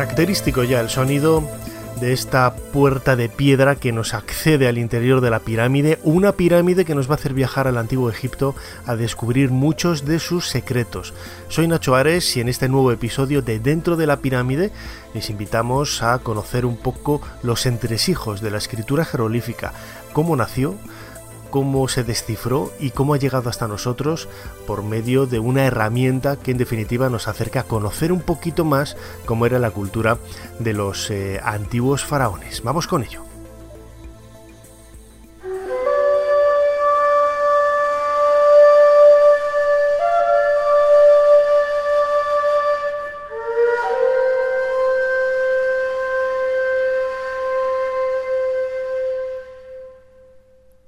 Característico ya el sonido de esta puerta de piedra que nos accede al interior de la pirámide, una pirámide que nos va a hacer viajar al antiguo Egipto a descubrir muchos de sus secretos. Soy Nacho Ares y en este nuevo episodio de Dentro de la pirámide les invitamos a conocer un poco los entresijos de la escritura jeroglífica, cómo nació, cómo se descifró y cómo ha llegado hasta nosotros por medio de una herramienta que en definitiva nos acerca a conocer un poquito más cómo era la cultura de los eh, antiguos faraones. Vamos con ello.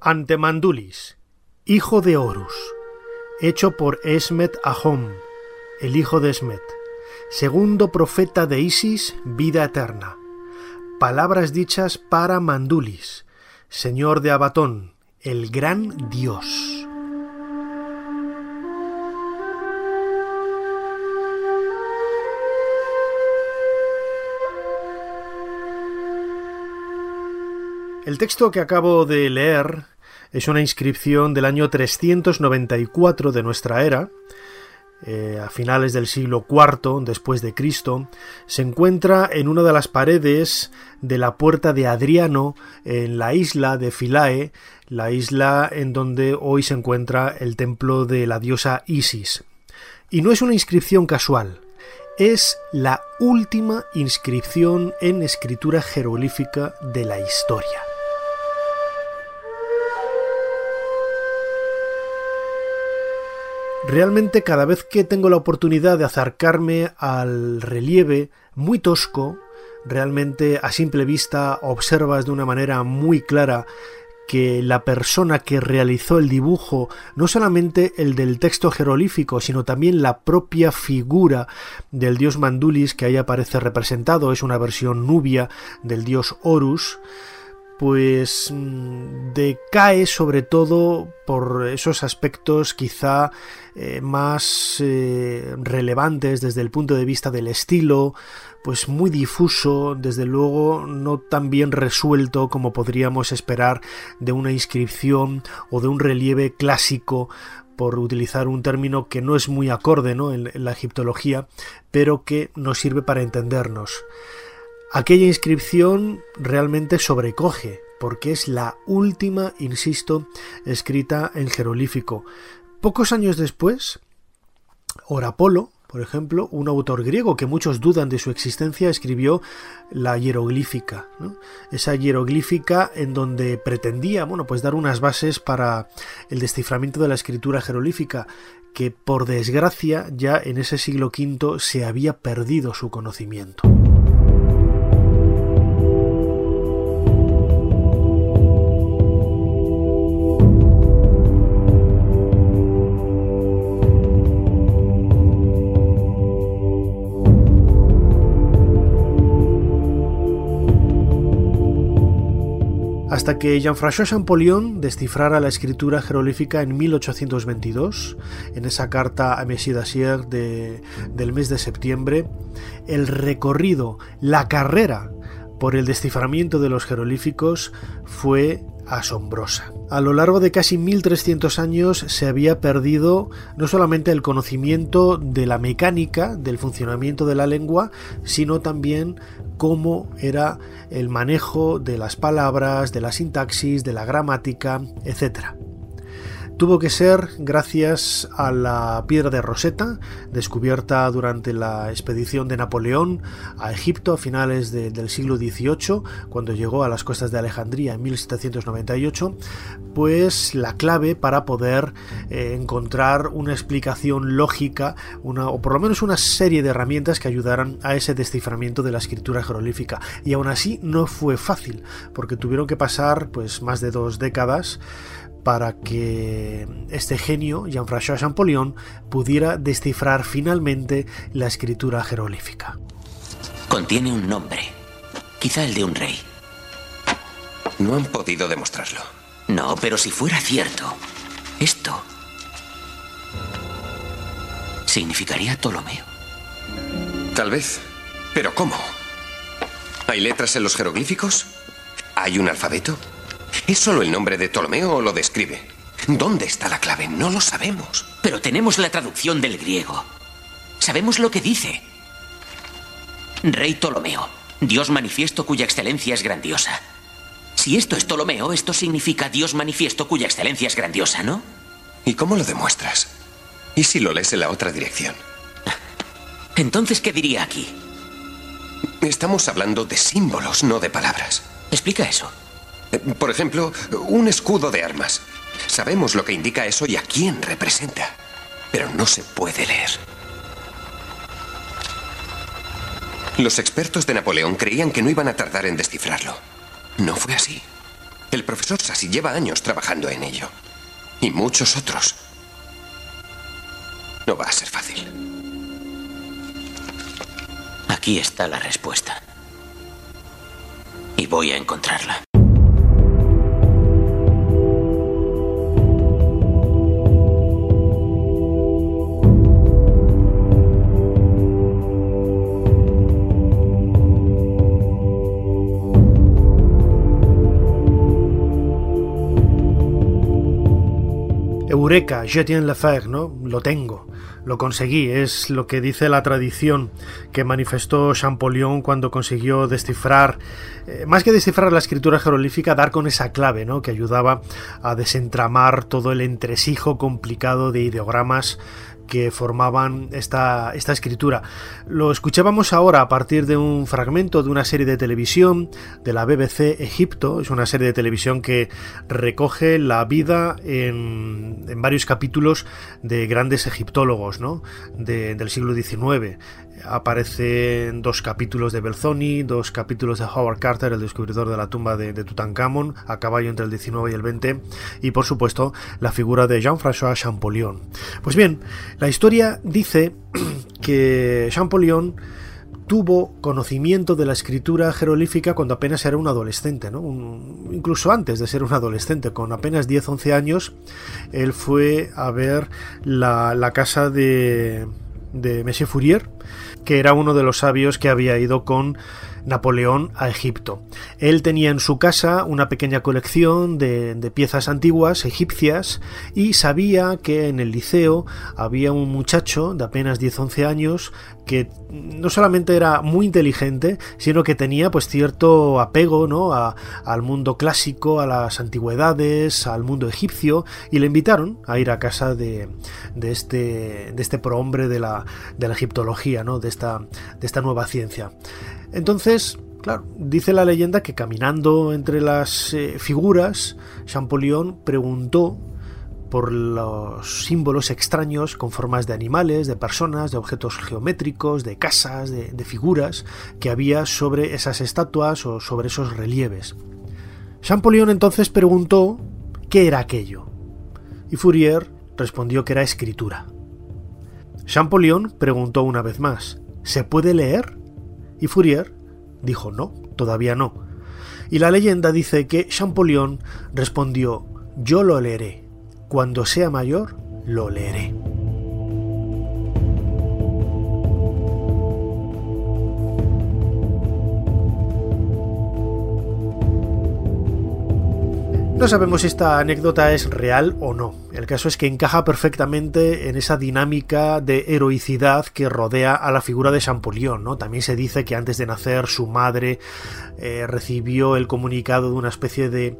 Antemandulis, hijo de Horus, hecho por Esmet Ahom, el hijo de Esmet, segundo profeta de Isis, vida eterna. Palabras dichas para Mandulis, señor de Abatón, el gran dios. El texto que acabo de leer es una inscripción del año 394 de nuestra era, eh, a finales del siglo IV después de Cristo, se encuentra en una de las paredes de la puerta de Adriano en la isla de Philae, la isla en donde hoy se encuentra el templo de la diosa Isis. Y no es una inscripción casual, es la última inscripción en escritura jeroglífica de la historia. Realmente cada vez que tengo la oportunidad de acercarme al relieve muy tosco, realmente a simple vista observas de una manera muy clara que la persona que realizó el dibujo, no solamente el del texto jeroglífico, sino también la propia figura del dios Mandulis que ahí aparece representado, es una versión nubia del dios Horus, pues mm, decae sobre todo por esos aspectos quizá eh, más eh, relevantes desde el punto de vista del estilo, pues muy difuso, desde luego no tan bien resuelto como podríamos esperar de una inscripción o de un relieve clásico por utilizar un término que no es muy acorde ¿no? en la egiptología, pero que nos sirve para entendernos. Aquella inscripción realmente sobrecoge, porque es la última, insisto, escrita en jeroglífico. Pocos años después, Orapolo, por ejemplo, un autor griego que muchos dudan de su existencia, escribió la hieroglífica. Esa hieroglífica en donde pretendía bueno, pues dar unas bases para el desciframiento de la escritura jeroglífica, que por desgracia ya en ese siglo V se había perdido su conocimiento. Hasta que Jean-François Champollion descifrara la escritura jeroglífica en 1822, en esa carta a Messie Dacier de, del mes de septiembre, el recorrido, la carrera por el desciframiento de los jeroglíficos fue asombrosa. A lo largo de casi 1300 años se había perdido no solamente el conocimiento de la mecánica, del funcionamiento de la lengua, sino también cómo era el manejo de las palabras, de la sintaxis, de la gramática, etc. tuvo que ser gracias a la piedra de Rosetta, descubierta durante la expedición de Napoleón a Egipto a finales del siglo XVIII, cuando llegó a las costas de Alejandría en 1798, pues la clave para poder eh, encontrar una explicación lógica, una, o por lo menos una serie de herramientas que ayudaran a ese desciframiento de la escritura jeroglífica. Y aún así no fue fácil, porque tuvieron que pasar pues más de dos décadas para que este genio, Jean-François Champollion, pudiera descifrar finalmente la escritura jeroglífica. Contiene un nombre, quizá el de un rey. No han podido demostrarlo. No, pero si fuera cierto, esto significaría Ptolomeo. Tal vez. Pero ¿cómo? ¿Hay letras en los jeroglíficos? ¿Hay un alfabeto? ¿Es solo el nombre de Ptolomeo o lo describe? ¿Dónde está la clave? No lo sabemos. Pero tenemos la traducción del griego. Sabemos lo que dice. Rey Ptolomeo, Dios manifiesto cuya excelencia es grandiosa. Si esto es Ptolomeo, esto significa Dios manifiesto cuya excelencia es grandiosa, ¿no? ¿Y cómo lo demuestras? ¿Y si lo lees en la otra dirección? Entonces, ¿qué diría aquí? Estamos hablando de símbolos, no de palabras. Explica eso. Por ejemplo, un escudo de armas. Sabemos lo que indica eso y a quién representa, pero no se puede leer. Los expertos de Napoleón creían que no iban a tardar en descifrarlo. No fue así. El profesor Sassi lleva años trabajando en ello. Y muchos otros. No va a ser fácil. Aquí está la respuesta. Y voy a encontrarla. Eureka, je tiens l'affaire, ¿no? Lo tengo, lo conseguí, es lo que dice la tradición que manifestó Champollion cuando consiguió descifrar, eh, más que descifrar la escritura jeroglífica, dar con esa clave, ¿no? Que ayudaba a desentramar todo el entresijo complicado de ideogramas que formaban esta, esta escritura. Lo escuchábamos ahora a partir de un fragmento de una serie de televisión de la BBC Egipto. Es una serie de televisión que recoge la vida en, en varios capítulos de grandes egiptólogos ¿no? del siglo XIX aparecen dos capítulos de Belzoni, dos capítulos de Howard Carter, el descubridor de la tumba de, Tutankamón, a caballo entre el 19 y el 20, y por supuesto la figura de Jean-François Champollion. Pues bien, la historia dice que Champollion tuvo conocimiento de la escritura jeroglífica cuando apenas era un adolescente, incluso antes de ser un adolescente, con apenas 10-11 años, él fue a ver la, casa de, de Monsieur Fourier, que era uno de los sabios que había ido con Napoleón a Egipto. Él tenía en su casa una pequeña colección de, piezas antiguas egipcias y sabía que en el liceo había un muchacho de apenas 10-11 años que no solamente era muy inteligente, sino que tenía pues cierto apego ¿no? al mundo clásico, a las antigüedades, al mundo egipcio, y le invitaron a ir a casa de, de este, de este prohombre de la, de la egiptología, ¿no? de, esta, de esta nueva ciencia. Entonces, claro, dice la leyenda que caminando entre las eh, figuras, Champollion preguntó por los símbolos extraños con formas de animales, de personas, de objetos geométricos, de casas, de, de figuras que había sobre esas estatuas o sobre esos relieves. Champollion entonces preguntó qué era aquello, y Fourier respondió que era escritura. Champollion preguntó una vez más, ¿se puede leer? Y Fourier dijo no, todavía no. Y la leyenda dice que Champollion respondió yo lo leeré. Cuando sea mayor, lo leeré. No sabemos si esta anécdota es real o no. El caso es que encaja perfectamente en esa dinámica de heroicidad que rodea a la figura de Champollion. ¿no? También se dice que antes de nacer su madre eh, recibió el comunicado de una especie de,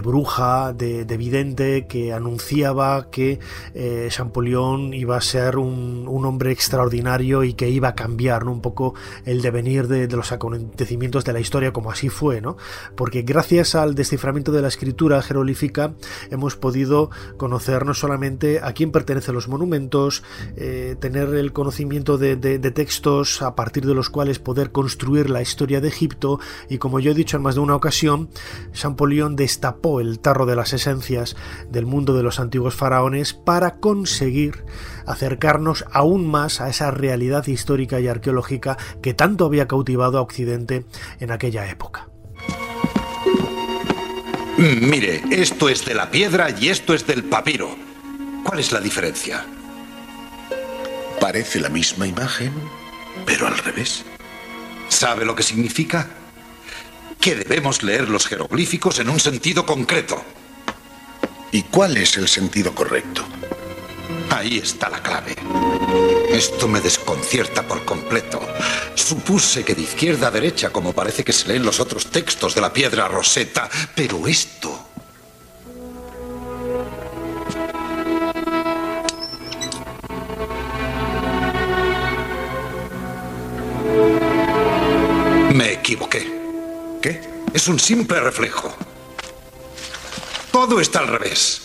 bruja, de, vidente, que anunciaba que eh, Champollion iba a ser un, hombre extraordinario y que iba a cambiar un poco el devenir de, los acontecimientos de la historia, como así fue. ¿no? Porque gracias al desciframiento de la escritura jeroglífica hemos podido conocer conocer no solamente a quién pertenecen los monumentos, eh, tener el conocimiento de, textos a partir de los cuales poder construir la historia de Egipto y como yo he dicho en más de una ocasión, Champollion destapó el tarro de las esencias del mundo de los antiguos faraones para conseguir acercarnos aún más a esa realidad histórica y arqueológica que tanto había cautivado a Occidente en aquella época. Mm, mire, esto es de la piedra y esto es del papiro. ¿Cuál es la diferencia? Parece la misma imagen, pero al revés. ¿Sabe lo que significa? Que debemos leer los jeroglíficos en un sentido concreto. ¿Y cuál es el sentido correcto? Ahí está la clave. Esto me desconcierta por completo. Supuse que de izquierda a derecha, como parece que se leen los otros textos de la piedra roseta, pero esto... Me equivoqué. ¿Qué? Es un simple reflejo. Todo está al revés.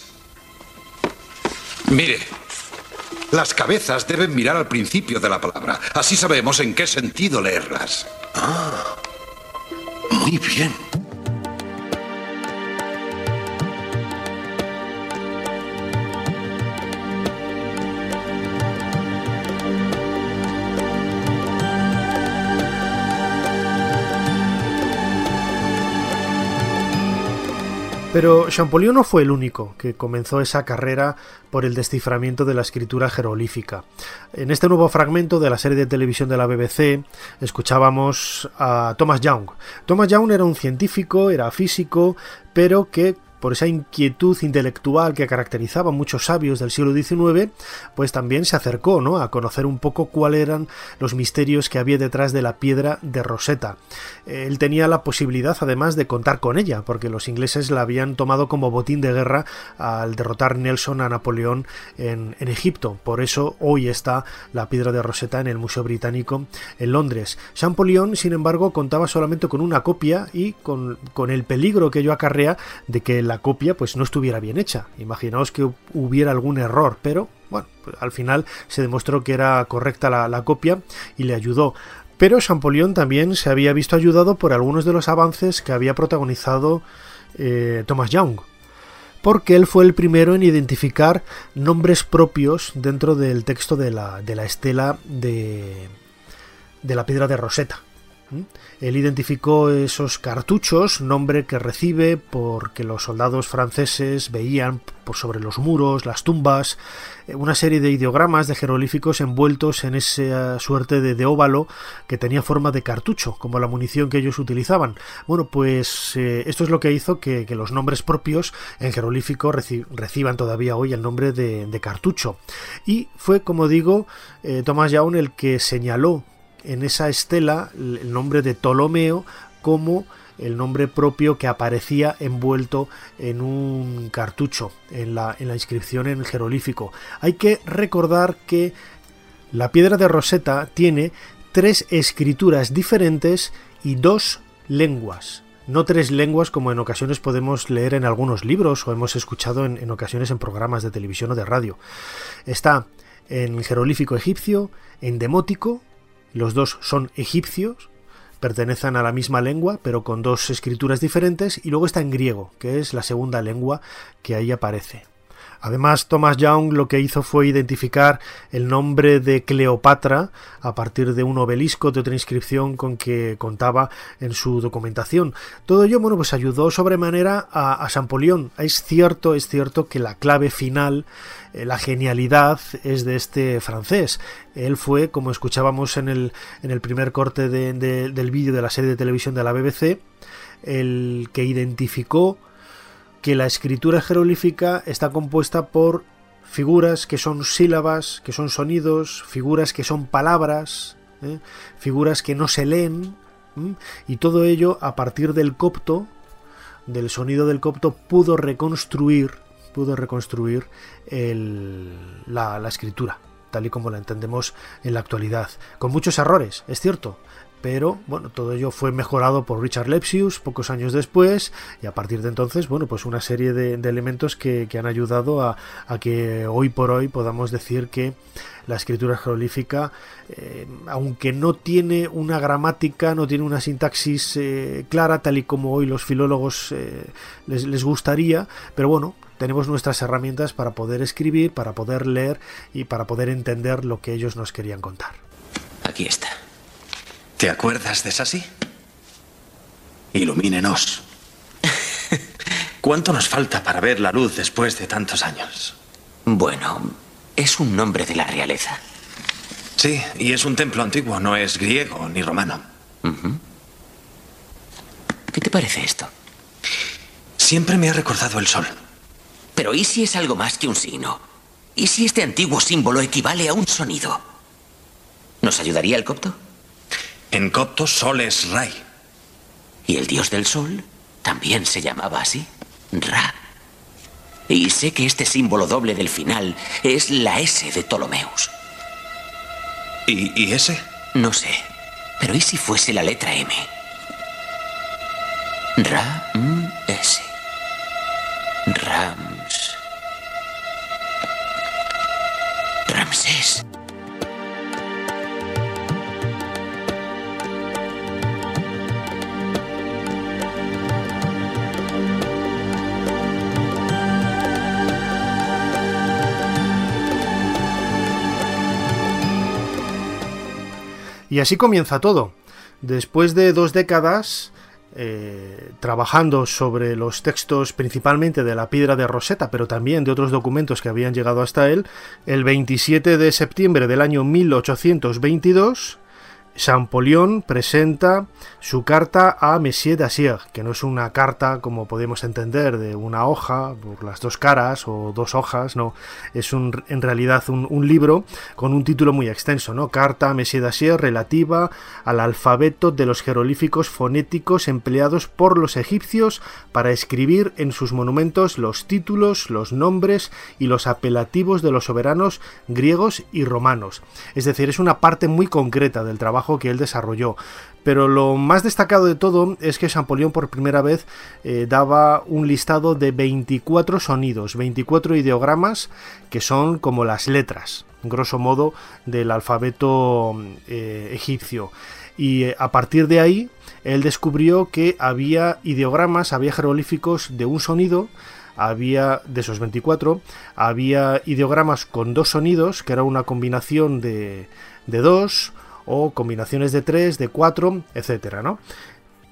Mire, las cabezas deben mirar al principio de la palabra. Así sabemos en qué sentido leerlas. Ah, muy bien. Pero Champollion no fue el único que comenzó esa carrera por el desciframiento de la escritura jeroglífica. En este nuevo fragmento de la serie de televisión de la BBC escuchábamos a Thomas Young. Thomas Young era un científico, era físico, pero que por esa inquietud intelectual que caracterizaba a muchos sabios del siglo XIX, pues también se acercó ¿no? a conocer un poco cuáles eran los misterios que había detrás de la piedra de Rosetta. Él tenía la posibilidad además de contar con ella, porque los ingleses la habían tomado como botín de guerra al derrotar Nelson a Napoleón en, Egipto. Por eso hoy está la piedra de Rosetta en el Museo Británico en Londres. Champollion, sin embargo, contaba solamente con una copia y con, con el peligro que ello acarrea de que la copia pues no estuviera bien hecha. Imaginaos que hubiera algún error, pero bueno, pues, al final se demostró que era correcta la, copia y le ayudó. Pero Champollion también se había visto ayudado por algunos de los avances que había protagonizado eh, Thomas Young, porque él fue el primero en identificar nombres propios dentro del texto de la, de la estela de, de la piedra de Rosetta. Él identificó esos cartuchos, nombre que recibe porque los soldados franceses veían por sobre los muros, las tumbas, eh, una serie de ideogramas de jeroglíficos envueltos en esa suerte de, óvalo que tenía forma de cartucho, como la munición que ellos utilizaban. Bueno, pues eh, esto es lo que hizo que, los nombres propios en jeroglífico reciban todavía hoy el nombre de, cartucho. Y fue, como digo, eh, Thomas Young el que señaló en esa estela el nombre de Ptolomeo como el nombre propio que aparecía envuelto en un cartucho en la, inscripción en el jeroglífico. Hay que recordar que la piedra de Rosetta tiene tres escrituras diferentes y dos lenguas. No tres lenguas como en ocasiones podemos leer en algunos libros o hemos escuchado en, en ocasiones en programas de televisión o de radio. Está en el jeroglífico egipcio, en demótico, los dos son egipcios, pertenecen a la misma lengua, pero con dos escrituras diferentes, y luego está en griego, que es la segunda lengua que ahí aparece. Además, Thomas Young lo que hizo fue identificar el nombre de Cleopatra a partir de un obelisco de otra inscripción con que contaba en su documentación. Todo ello, bueno, pues ayudó sobremanera a, a Champollion. Es cierto, es cierto que la clave final eh, la genialidad es de este francés. Él fue, como escuchábamos en el, en el primer corte del vídeo de la serie de televisión de la BBC, el que identificó que la escritura jeroglífica está compuesta por figuras que son sílabas, que son sonidos, figuras que son palabras, ¿eh? figuras que no se leen, y todo ello a partir del copto, del sonido del copto, pudo reconstruir, pudo reconstruir la, la escritura tal y como la entendemos en la actualidad, con muchos errores, es cierto, pero bueno, todo ello fue mejorado por Richard Lepsius pocos años después y a partir de entonces, bueno, pues una serie de, elementos que, han ayudado a, que hoy por hoy podamos decir que la escritura jeroglífica, eh, aunque no tiene una gramática, no tiene una sintaxis eh, clara, tal y como hoy los filólogos eh, les, les gustaría, pero bueno, tenemos nuestras herramientas para poder escribir, para poder leer y para poder entender lo que ellos nos querían contar. Aquí está. ¿Te acuerdas de Sassy? Ilumínenos. ¿Cuánto nos falta para ver la luz después de tantos años? Bueno, es un nombre de la realeza. Sí, y es un templo antiguo, no es griego ni romano. ¿Qué te parece esto? Siempre me ha recordado el sol. Pero ¿y si es algo más que un signo? ¿Y si este antiguo símbolo equivale a un sonido? ¿Nos ayudaría el copto? En copto, Sol es Ray. ¿Y el dios del sol también se llamaba así? Ra. Y sé que este símbolo doble del final es la S de Ptolomeus. ¿Y, ¿Y, ese? No sé. Pero ¿y si fuese la letra M? Ra, M, S. Rams. Y así comienza todo. Después de dos décadas eh, trabajando sobre los textos principalmente de la piedra de Rosetta, pero también de otros documentos que habían llegado hasta él, el 27 de septiembre del año 1822 Champollion presenta su carta a Monsieur Dacier, que no es una carta como podemos entender de una hoja por las dos caras o dos hojas, no, es un, en realidad un, libro con un título muy extenso, ¿no? Carta a Monsieur Dacier relativa al alfabeto de los jeroglíficos fonéticos empleados por los egipcios para escribir en sus monumentos los títulos, los nombres y los apelativos de los soberanos griegos y romanos. Es decir, es una parte muy concreta del trabajo que él desarrolló. Pero lo más destacado de todo es que Champollion por primera vez eh, daba un listado de 24 sonidos, 24 ideogramas que son como las letras, grosso modo, del alfabeto eh, egipcio. Y eh, a partir de ahí, él descubrió que había ideogramas, había jeroglíficos de un sonido, había de esos 24, había ideogramas con dos sonidos, que era una combinación de, de dos, o combinaciones de 3, de 4, etcétera, ¿no?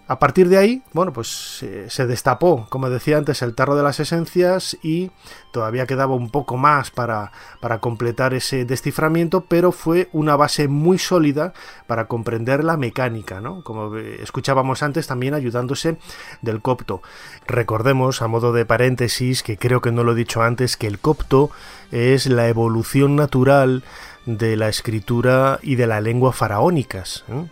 A partir de ahí, bueno, pues eh, se destapó, como decía antes, el tarro de las esencias y todavía quedaba un poco más para, para, completar ese desciframiento, pero fue una base muy sólida para comprender la mecánica, ¿no? Como escuchábamos antes, también ayudándose del copto. Recordemos, a modo de paréntesis, que creo que no lo he dicho antes, que el copto es la evolución natural de la escritura y de la lengua faraónicas. ¿eh?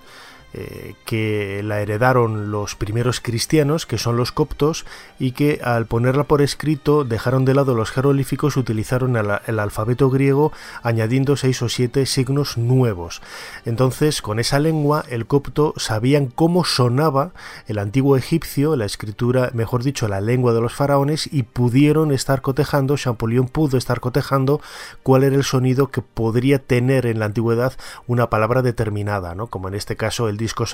Eh, que la heredaron los primeros cristianos, que son los coptos, y que al ponerla por escrito dejaron de lado los jeroglíficos, utilizaron el, alfabeto griego añadiendo seis o siete signos nuevos. Entonces, con esa lengua, el copto sabían cómo sonaba el antiguo egipcio, la escritura, mejor dicho, la lengua de los faraones, y pudieron estar cotejando, Champollion pudo estar cotejando cuál era el sonido que podría tener en la antigüedad una palabra determinada, ¿no? como en este caso el disco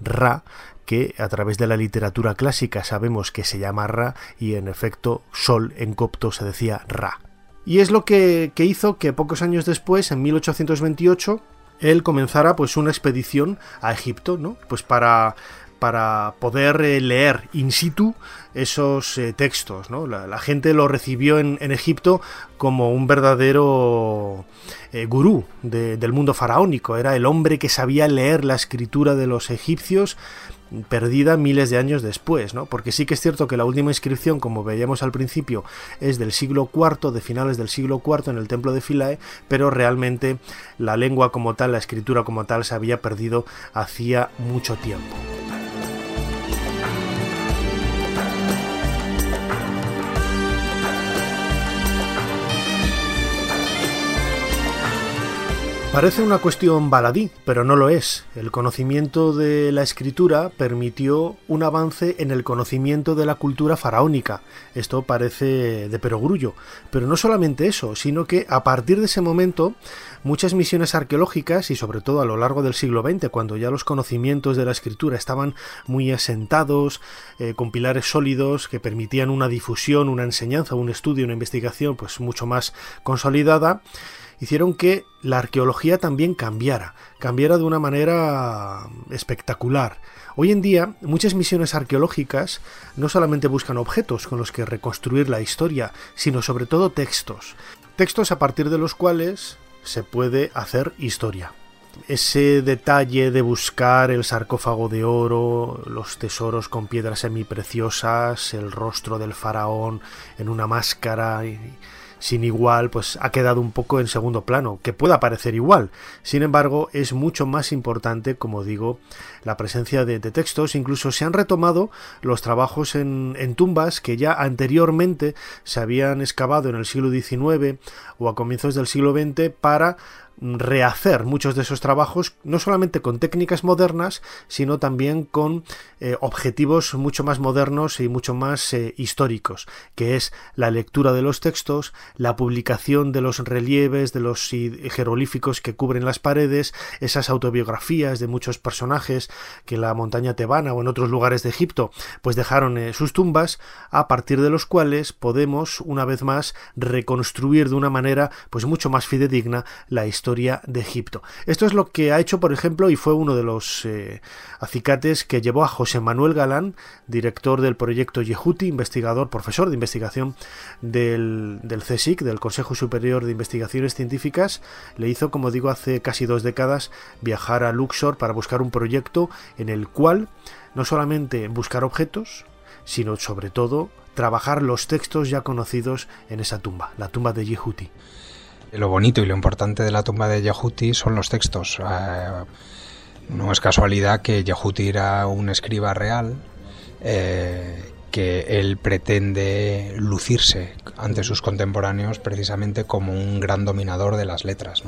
Ra, que a través de la literatura clásica sabemos que se llama Ra y en efecto Sol en copto se decía Ra. Y es lo que, hizo que pocos años después, en 1828, él comenzara pues una expedición a Egipto, ¿no? Pues para para poder eh, leer in situ esos eh, textos. La, gente lo recibió en, Egipto como un verdadero eh, gurú del mundo faraónico. Era el hombre que sabía leer la escritura de los egipcios perdida miles de años después. Porque sí que es cierto que la última inscripción, como veíamos al principio, es del siglo IV, de finales del siglo IV en el templo de Philae, pero realmente la lengua como tal, la escritura como tal, se había perdido hacía mucho tiempo. Parece una cuestión baladí, pero no lo es. El conocimiento de la escritura permitió un avance en el conocimiento de la cultura faraónica. Esto parece de perogrullo. Pero no solamente eso, sino que a partir de ese momento muchas misiones arqueológicas y sobre todo a lo largo del siglo XX, cuando ya los conocimientos de la escritura estaban muy asentados, eh, con pilares sólidos que permitían una difusión, una enseñanza, un estudio, una investigación pues mucho más consolidada, hicieron que la arqueología también cambiara, cambiara de una manera espectacular. Hoy en día, muchas misiones arqueológicas no solamente buscan objetos con los que reconstruir la historia, sino sobre todo textos. Textos a partir de los cuales se puede hacer historia. Ese detalle de buscar el sarcófago de oro, los tesoros con piedras semipreciosas, el rostro del faraón en una máscara sin igual, pues ha quedado un poco en segundo plano, que pueda parecer igual. Sin embargo, es mucho más importante, como digo, la presencia de, textos. Incluso se han retomado los trabajos en, en, tumbas que ya anteriormente se habían excavado en el siglo XIX o a comienzos del siglo XX para rehacer muchos de esos trabajos, no solamente con técnicas modernas, sino también con eh, objetivos mucho más modernos y mucho más eh, históricos, que es la lectura de los textos, la publicación de los relieves, de los jeroglíficos que cubren las paredes, esas autobiografías de muchos personajes que en la montaña tebana o en otros lugares de Egipto pues dejaron eh, sus tumbas, a partir de los cuales podemos una vez más reconstruir de una manera pues mucho más fidedigna la historia de Egipto. Esto es lo que ha hecho, por ejemplo, y fue uno de los eh, acicates que llevó a José Manuel Galán, director del proyecto Yehuti, investigador, profesor de investigación del, del CSIC, del Consejo Superior de Investigaciones Científicas, le hizo, como digo, hace casi dos décadas viajar a Luxor para buscar un proyecto en el cual no solamente buscar objetos, sino sobre todo trabajar los textos ya conocidos en esa tumba, la tumba de Yehuti lo bonito y lo importante de la tumba de Yehuti son los textos. Eh, no es casualidad que Yehuti era un escriba real, eh, que él pretende lucirse ante sus contemporáneos precisamente como un gran dominador de las letras.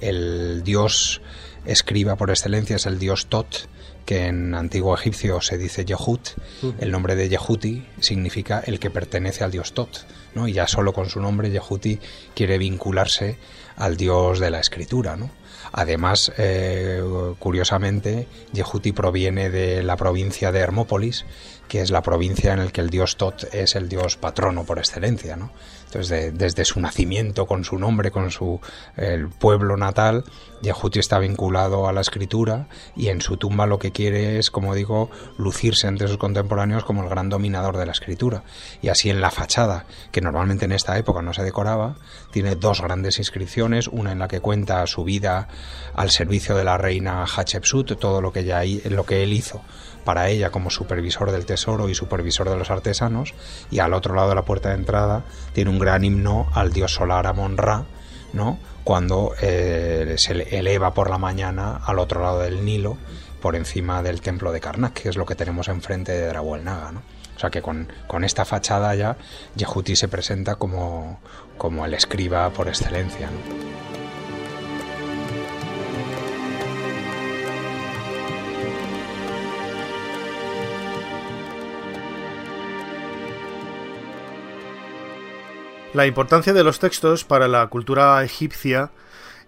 El dios escriba por excelencia es el dios Tot, que en antiguo egipcio se dice Yehut. El nombre de Yehuti significa el que pertenece al dios Tot y ya solo con su nombre Yehuti quiere vincularse al dios de la escritura, ¿no? Además, eh, curiosamente, Yehuti proviene de la provincia de Hermópolis, que es la provincia en la que el dios Tot es el dios patrono por excelencia, ¿no? Desde su nacimiento, con su nombre, con su el pueblo natal, Yehuti está vinculado a la escritura y en su tumba lo que quiere es, como digo, lucirse entre sus contemporáneos como el gran dominador de la escritura. Y así en la fachada, que normalmente en esta época no se decoraba, tiene dos grandes inscripciones, una en la que cuenta su vida al servicio de la reina Hatshepsut, todo lo que, lo que él hizo para ella como supervisor del tesoro y supervisor de los artesanos, y al otro lado de la puerta de entrada tiene un gran himno al dios solar Amon-Ra, ¿no? cuando eh, se eleva por la mañana al otro lado del Nilo, por encima del templo de Karnak, que es lo que tenemos enfrente de Drabuel Naga. ¿no? O sea que con, con, esta fachada ya Yehuti se presenta como, como el escriba por excelencia. La importancia de los textos para la cultura egipcia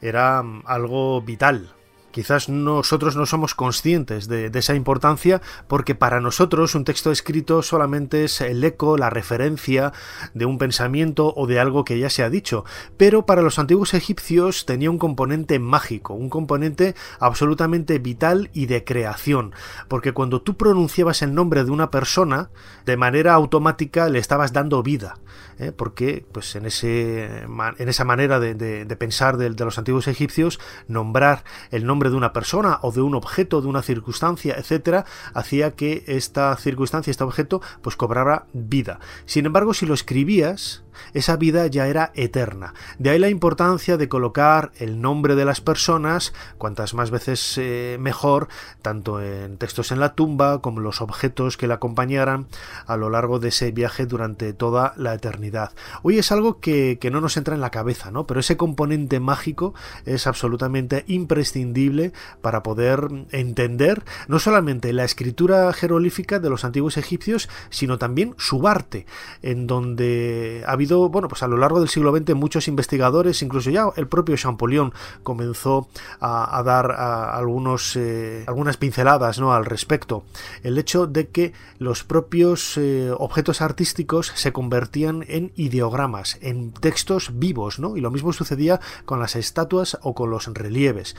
era mm, algo vital. Quizás nosotros no somos conscientes de, esa importancia porque para nosotros un texto escrito solamente es el eco, la referencia de un pensamiento o de algo que ya se ha dicho, pero para los antiguos egipcios tenía un componente mágico, un componente absolutamente vital y de creación, porque cuando tú pronunciabas el nombre de una persona, de manera automática le estabas dando vida, ¿eh? porque pues en, ese, en esa manera de, pensar de, de los antiguos egipcios, nombrar el nombre de una persona o de un objeto, de una circunstancia, etcétera, hacía que esta circunstancia, este objeto, pues cobrara vida. Sin embargo, si lo escribías, esa vida ya era eterna. De ahí la importancia de colocar el nombre de las personas, cuantas más veces eh, mejor, tanto en textos en la tumba como los objetos que la acompañaran a lo largo de ese viaje durante toda la eternidad. Hoy es algo que, que no nos entra en la cabeza, ¿no? Pero ese componente mágico es absolutamente imprescindible para poder entender no solamente la escritura jeroglífica de los antiguos egipcios, sino también su arte, en donde ha habido bueno, pues a lo largo del siglo XX muchos investigadores, incluso ya el propio Champollion comenzó a, dar algunos, eh, algunas pinceladas ¿no? al respecto. El hecho de que los propios eh, objetos artísticos se convertían en ideogramas, en textos vivos, ¿no? Y lo mismo sucedía con las estatuas o con los relieves.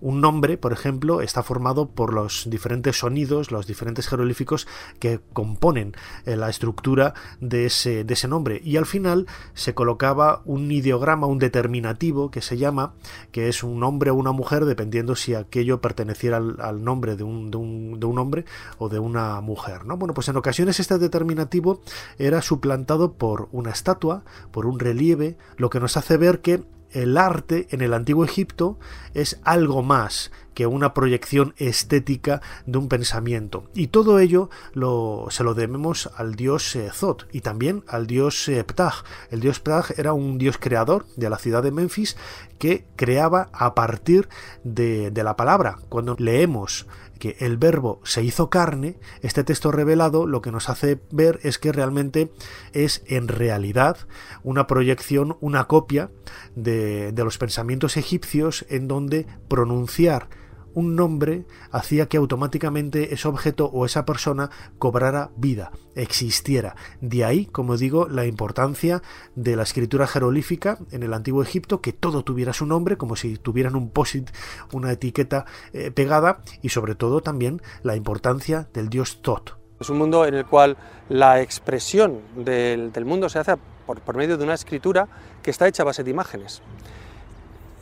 Un nombre, por ejemplo, está formado por los diferentes sonidos, los diferentes jeroglíficos que componen eh, la estructura de ese, de ese nombre. Y al final se colocaba un ideograma, un determinativo que se llama, que es un hombre o una mujer, dependiendo si aquello perteneciera al, nombre de un, de, un, de un, hombre o de una mujer. ¿no? Bueno, pues en ocasiones este determinativo era suplantado por una estatua, por un relieve, lo que nos hace ver que el arte en el antiguo Egipto es algo más que una proyección estética de un pensamiento. Y todo ello lo, se lo debemos al dios eh, Zot y también al dios eh, Ptah. El dios Ptah era un dios creador de la ciudad de Memphis que creaba a partir de, de la palabra. Cuando leemos que el verbo se hizo carne, este texto revelado lo que nos hace ver es que realmente es en realidad una proyección, una copia de, de los pensamientos egipcios en donde pronunciar un nombre hacía que automáticamente ese objeto o esa persona cobrara vida, existiera. De ahí, como digo, la importancia de la escritura jeroglífica en el antiguo Egipto, que todo tuviera su nombre, como si tuvieran un posit, una etiqueta eh, pegada, y sobre todo también la importancia del dios Tot. Es un mundo en el cual la expresión del, mundo se hace por, por medio de una escritura que está hecha a base de imágenes.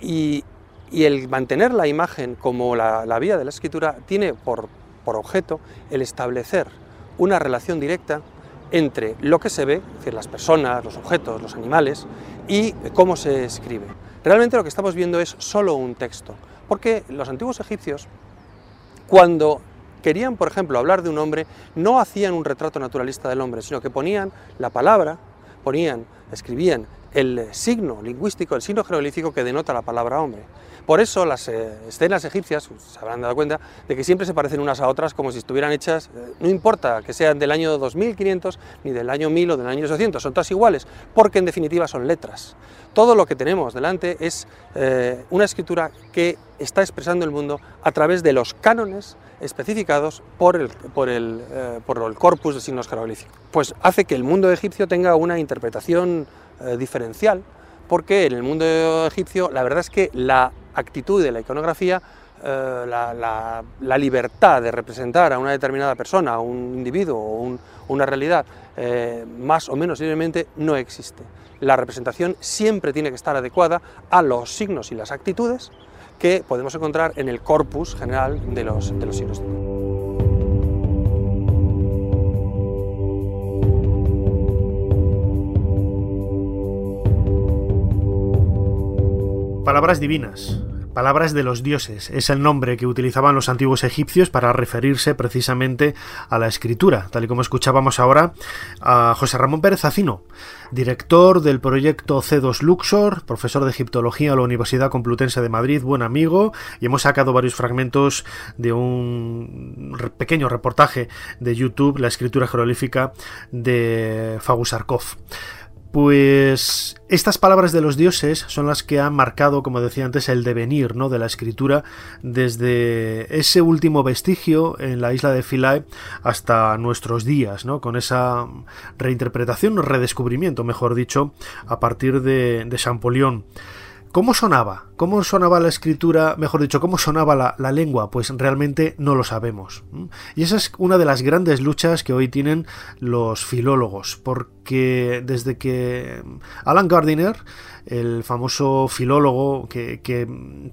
Y y el mantener la imagen como la, vía de la escritura tiene por, objeto el establecer una relación directa entre lo que se ve, es decir, las personas, los objetos, los animales, y cómo se escribe. Realmente lo que estamos viendo es solo un texto, porque los antiguos egipcios, cuando querían, por ejemplo, hablar de un hombre, no hacían un retrato naturalista del hombre, sino que ponían la palabra, ponían, escribían el signo lingüístico, el signo jeroglífico que denota la palabra hombre. Por eso las eh, escenas egipcias, se habrán dado cuenta, de que siempre se parecen unas a otras como si estuvieran hechas, eh, no importa que sean del año 2500, ni del año 1000 o del año 800, son todas iguales, porque en definitiva son letras. Todo lo que tenemos delante es eh, una escritura que está expresando el mundo a través de los cánones especificados por el, por el, por el corpus de signos jeroglíficos. Pues hace que el mundo egipcio tenga una interpretación diferencial, porque en el mundo egipcio la verdad es que la actitud de la iconografía, eh, la, libertad de representar a una determinada persona, a un individuo o una realidad, eh, más o menos libremente, no existe. La representación siempre tiene que estar adecuada a los signos y las actitudes que podemos encontrar en el corpus general de los, de los signos. Palabras divinas, palabras de los dioses, es el nombre que utilizaban los antiguos egipcios para referirse precisamente a la escritura, tal y como escuchábamos ahora a José Ramón Pérez Acino, director del proyecto C2 Luxor, profesor de egiptología a la Universidad Complutense de Madrid, buen amigo, y hemos sacado varios fragmentos de un pequeño reportaje de YouTube, la escritura jeroglífica de Fagusarkov. Pues estas palabras de los dioses son las que han marcado, como decía antes, el devenir ¿no? de la escritura desde ese último vestigio en la isla de Philae hasta nuestros días, ¿no? con esa reinterpretación o redescubrimiento, mejor dicho, a partir de, de Champollion. ¿Cómo sonaba? ¿Cómo sonaba la escritura, mejor dicho, cómo sonaba la, lengua? Pues realmente no lo sabemos. Y esa es una de las grandes luchas que hoy tienen los filólogos, porque desde que Alan Gardiner el famoso filólogo que,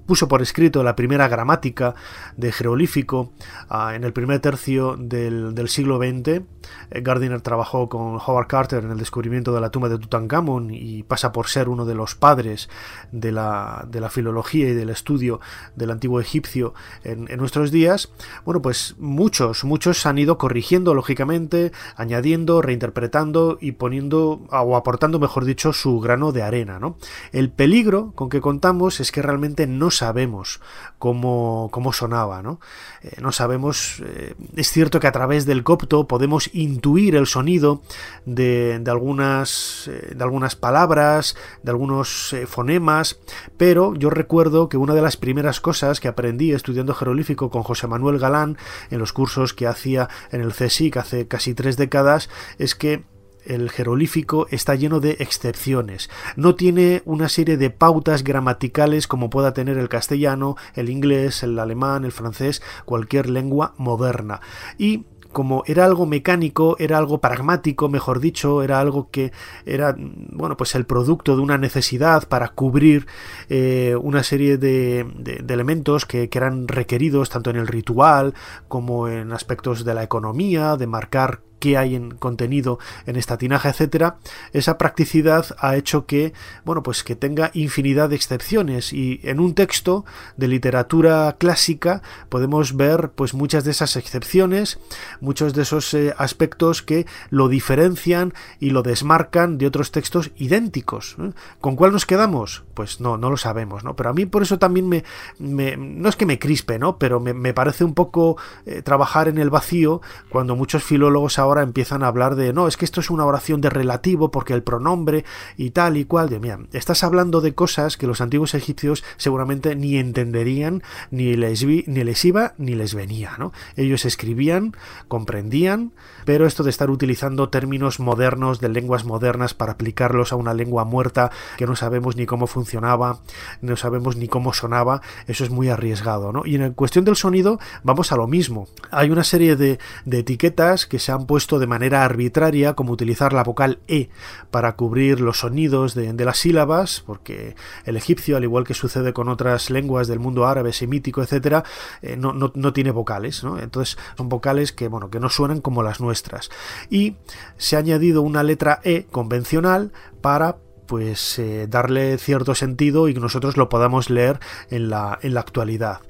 puso por escrito la primera gramática de jeroglífico ah, en el primer tercio del, siglo XX. Eh, Gardiner trabajó con Howard Carter en el descubrimiento de la tumba de Tutankamón y pasa por ser uno de los padres de la, filología y del estudio del antiguo egipcio en, en nuestros días. Bueno, pues muchos, muchos han ido corrigiendo lógicamente, añadiendo, reinterpretando y poniendo o aportando, mejor dicho, su grano de arena, ¿no? El peligro con que contamos es que realmente no sabemos cómo, cómo sonaba, ¿no? Eh, no sabemos, eh, es cierto que a través del copto podemos intuir el sonido de, algunas, eh, de algunas palabras, de algunos fonemas, pero yo recuerdo que una de las primeras cosas que aprendí estudiando jeroglífico con José Manuel Galán en los cursos que hacía en el CSIC hace casi tres décadas es que el jeroglífico está lleno de excepciones. No tiene una serie de pautas gramaticales como pueda tener el castellano, el inglés, el alemán, el francés, cualquier lengua moderna. Y como era algo mecánico, era algo pragmático, mejor dicho, era algo que era, bueno, pues el producto de una necesidad para cubrir eh, una serie de, elementos que, que, eran requeridos tanto en el ritual como en aspectos de la economía, de marcar qué hay en contenido en esta tinaja, etcétera, esa practicidad ha hecho que, bueno, pues que tenga infinidad de excepciones y en un texto de literatura clásica podemos ver pues muchas de esas excepciones, muchos de esos eh, aspectos que lo diferencian y lo desmarcan de otros textos idénticos. ¿eh? ¿Con cuál nos quedamos? Pues no, no lo sabemos, ¿no? Pero a mí por eso también me, no es que me crispe, ¿no? Pero me, parece un poco eh, trabajar en el vacío cuando muchos filólogos ahora ahora empiezan a hablar de no, es que esto es una oración de relativo porque el pronombre y tal y cual. De, mira, estás hablando de cosas que los antiguos egipcios seguramente ni entenderían, ni les, vi, ni les iba, ni les venía. ¿no? Ellos escribían, comprendían, pero esto de estar utilizando términos modernos, de lenguas modernas, para aplicarlos a una lengua muerta que no sabemos ni cómo funcionaba, no sabemos ni cómo sonaba, eso es muy arriesgado. ¿no? Y en cuestión del sonido, vamos a lo mismo. Hay una serie de, de etiquetas que se han puesto de manera arbitraria, como utilizar la vocal E para cubrir los sonidos de, las sílabas, porque el egipcio, al igual que sucede con otras lenguas del mundo árabe, semítico, etcétera, eh, no, no, tiene vocales, ¿no? Entonces son vocales que, bueno, que no suenan como las nuestras. Y se ha añadido una letra E convencional para pues eh, darle cierto sentido y que nosotros lo podamos leer en la, en la actualidad.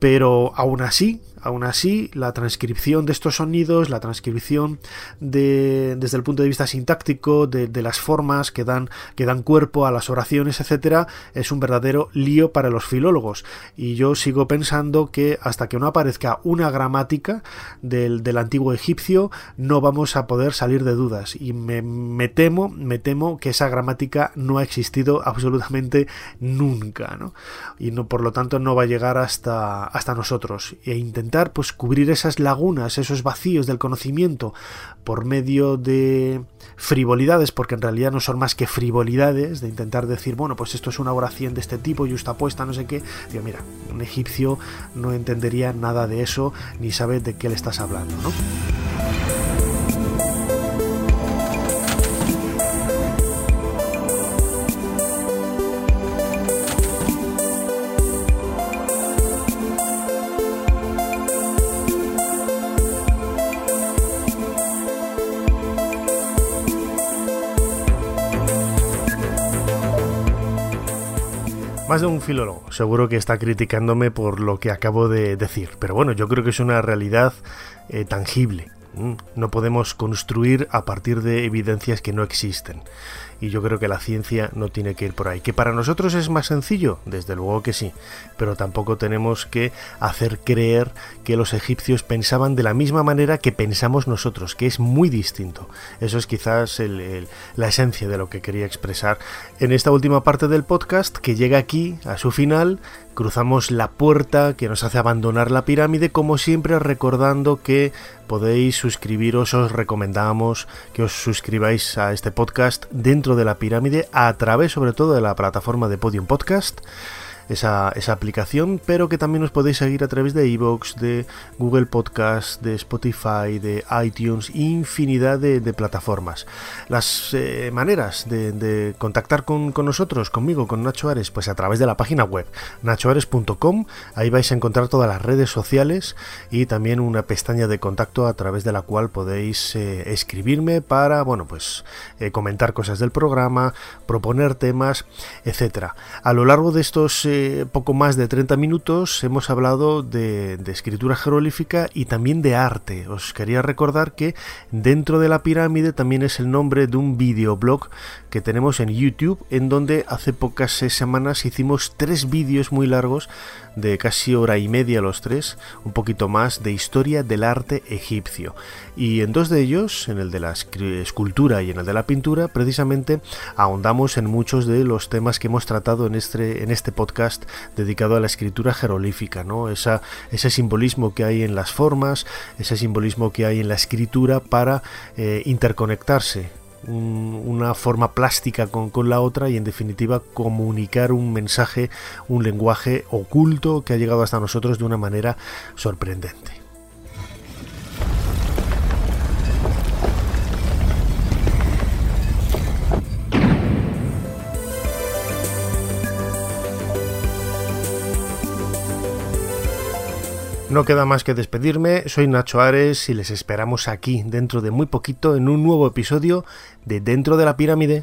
Pero aún así, Aún así, la transcripción de estos sonidos, la transcripción de, desde el punto de vista sintáctico de, las formas que dan, que dan cuerpo a las oraciones, etcétera, es un verdadero lío para los filólogos. Y yo sigo pensando que hasta que no aparezca una gramática del, antiguo egipcio, no vamos a poder salir de dudas. Y me, temo, me temo que esa gramática no ha existido absolutamente nunca, ¿no? Y no, por lo tanto, no va a llegar hasta, hasta nosotros. E pues cubrir esas lagunas, esos vacíos del conocimiento por medio de frivolidades, porque en realidad no son más que frivolidades, de intentar decir, bueno, pues esto es una oración de este tipo, está puesta, no sé qué. Digo, mira, un egipcio no entendería nada de eso, ni sabe de qué le estás hablando, ¿no? Más de un filólogo seguro que está criticándome por lo que acabo de decir, pero bueno, yo creo que es una realidad eh, tangible. No podemos construir a partir de evidencias que no existen y yo creo que la ciencia no tiene que ir por ahí. ¿Que para nosotros es más sencillo? Desde luego que sí, pero tampoco tenemos que hacer creer que los egipcios pensaban de la misma manera que pensamos nosotros, que es muy distinto. Eso es quizás la esencia de lo que quería expresar en esta última parte del podcast que llega aquí a su final cruzamos la puerta que nos hace abandonar la pirámide, como siempre recordando que podéis suscribiros, os recomendamos que os suscribáis a este podcast dentro de la pirámide a través sobre todo de la plataforma de Podium Podcast esa, esa aplicación, pero que también os podéis seguir a través de iVoox, de Google Podcast, de Spotify, de iTunes, infinidad de, plataformas. Las eh, maneras de, contactar con, nosotros, conmigo, con Nacho Ares, pues a través de la página web nachoares.com, ahí vais a encontrar todas las redes sociales y también una pestaña de contacto a través de la cual podéis eh, escribirme para, bueno, pues eh, comentar cosas del programa, proponer temas, etcétera. A lo largo de estos poco más de 30 minutos hemos hablado de, escritura jeroglífica y también de arte. Os quería recordar que dentro de la pirámide también es el nombre de un videoblog que tenemos en YouTube en donde hace pocas semanas hicimos tres vídeos muy largos de casi hora y media los tres, un poquito más de historia del arte egipcio. Y en dos de ellos, en el de la escultura y en el de la pintura, precisamente ahondamos en muchos de los temas que hemos tratado en este, en este podcast dedicado a la escritura jerolífica, ¿no? Ese simbolismo que hay en las formas, ese simbolismo que hay en la escritura para eh, interconectarse una forma plástica con, con, la otra y en definitiva comunicar un mensaje, un lenguaje oculto que ha llegado hasta nosotros de una manera sorprendente. No queda más que despedirme, soy Nacho Ares y les esperamos aquí dentro de muy poquito en un nuevo episodio de Dentro de la Pirámide.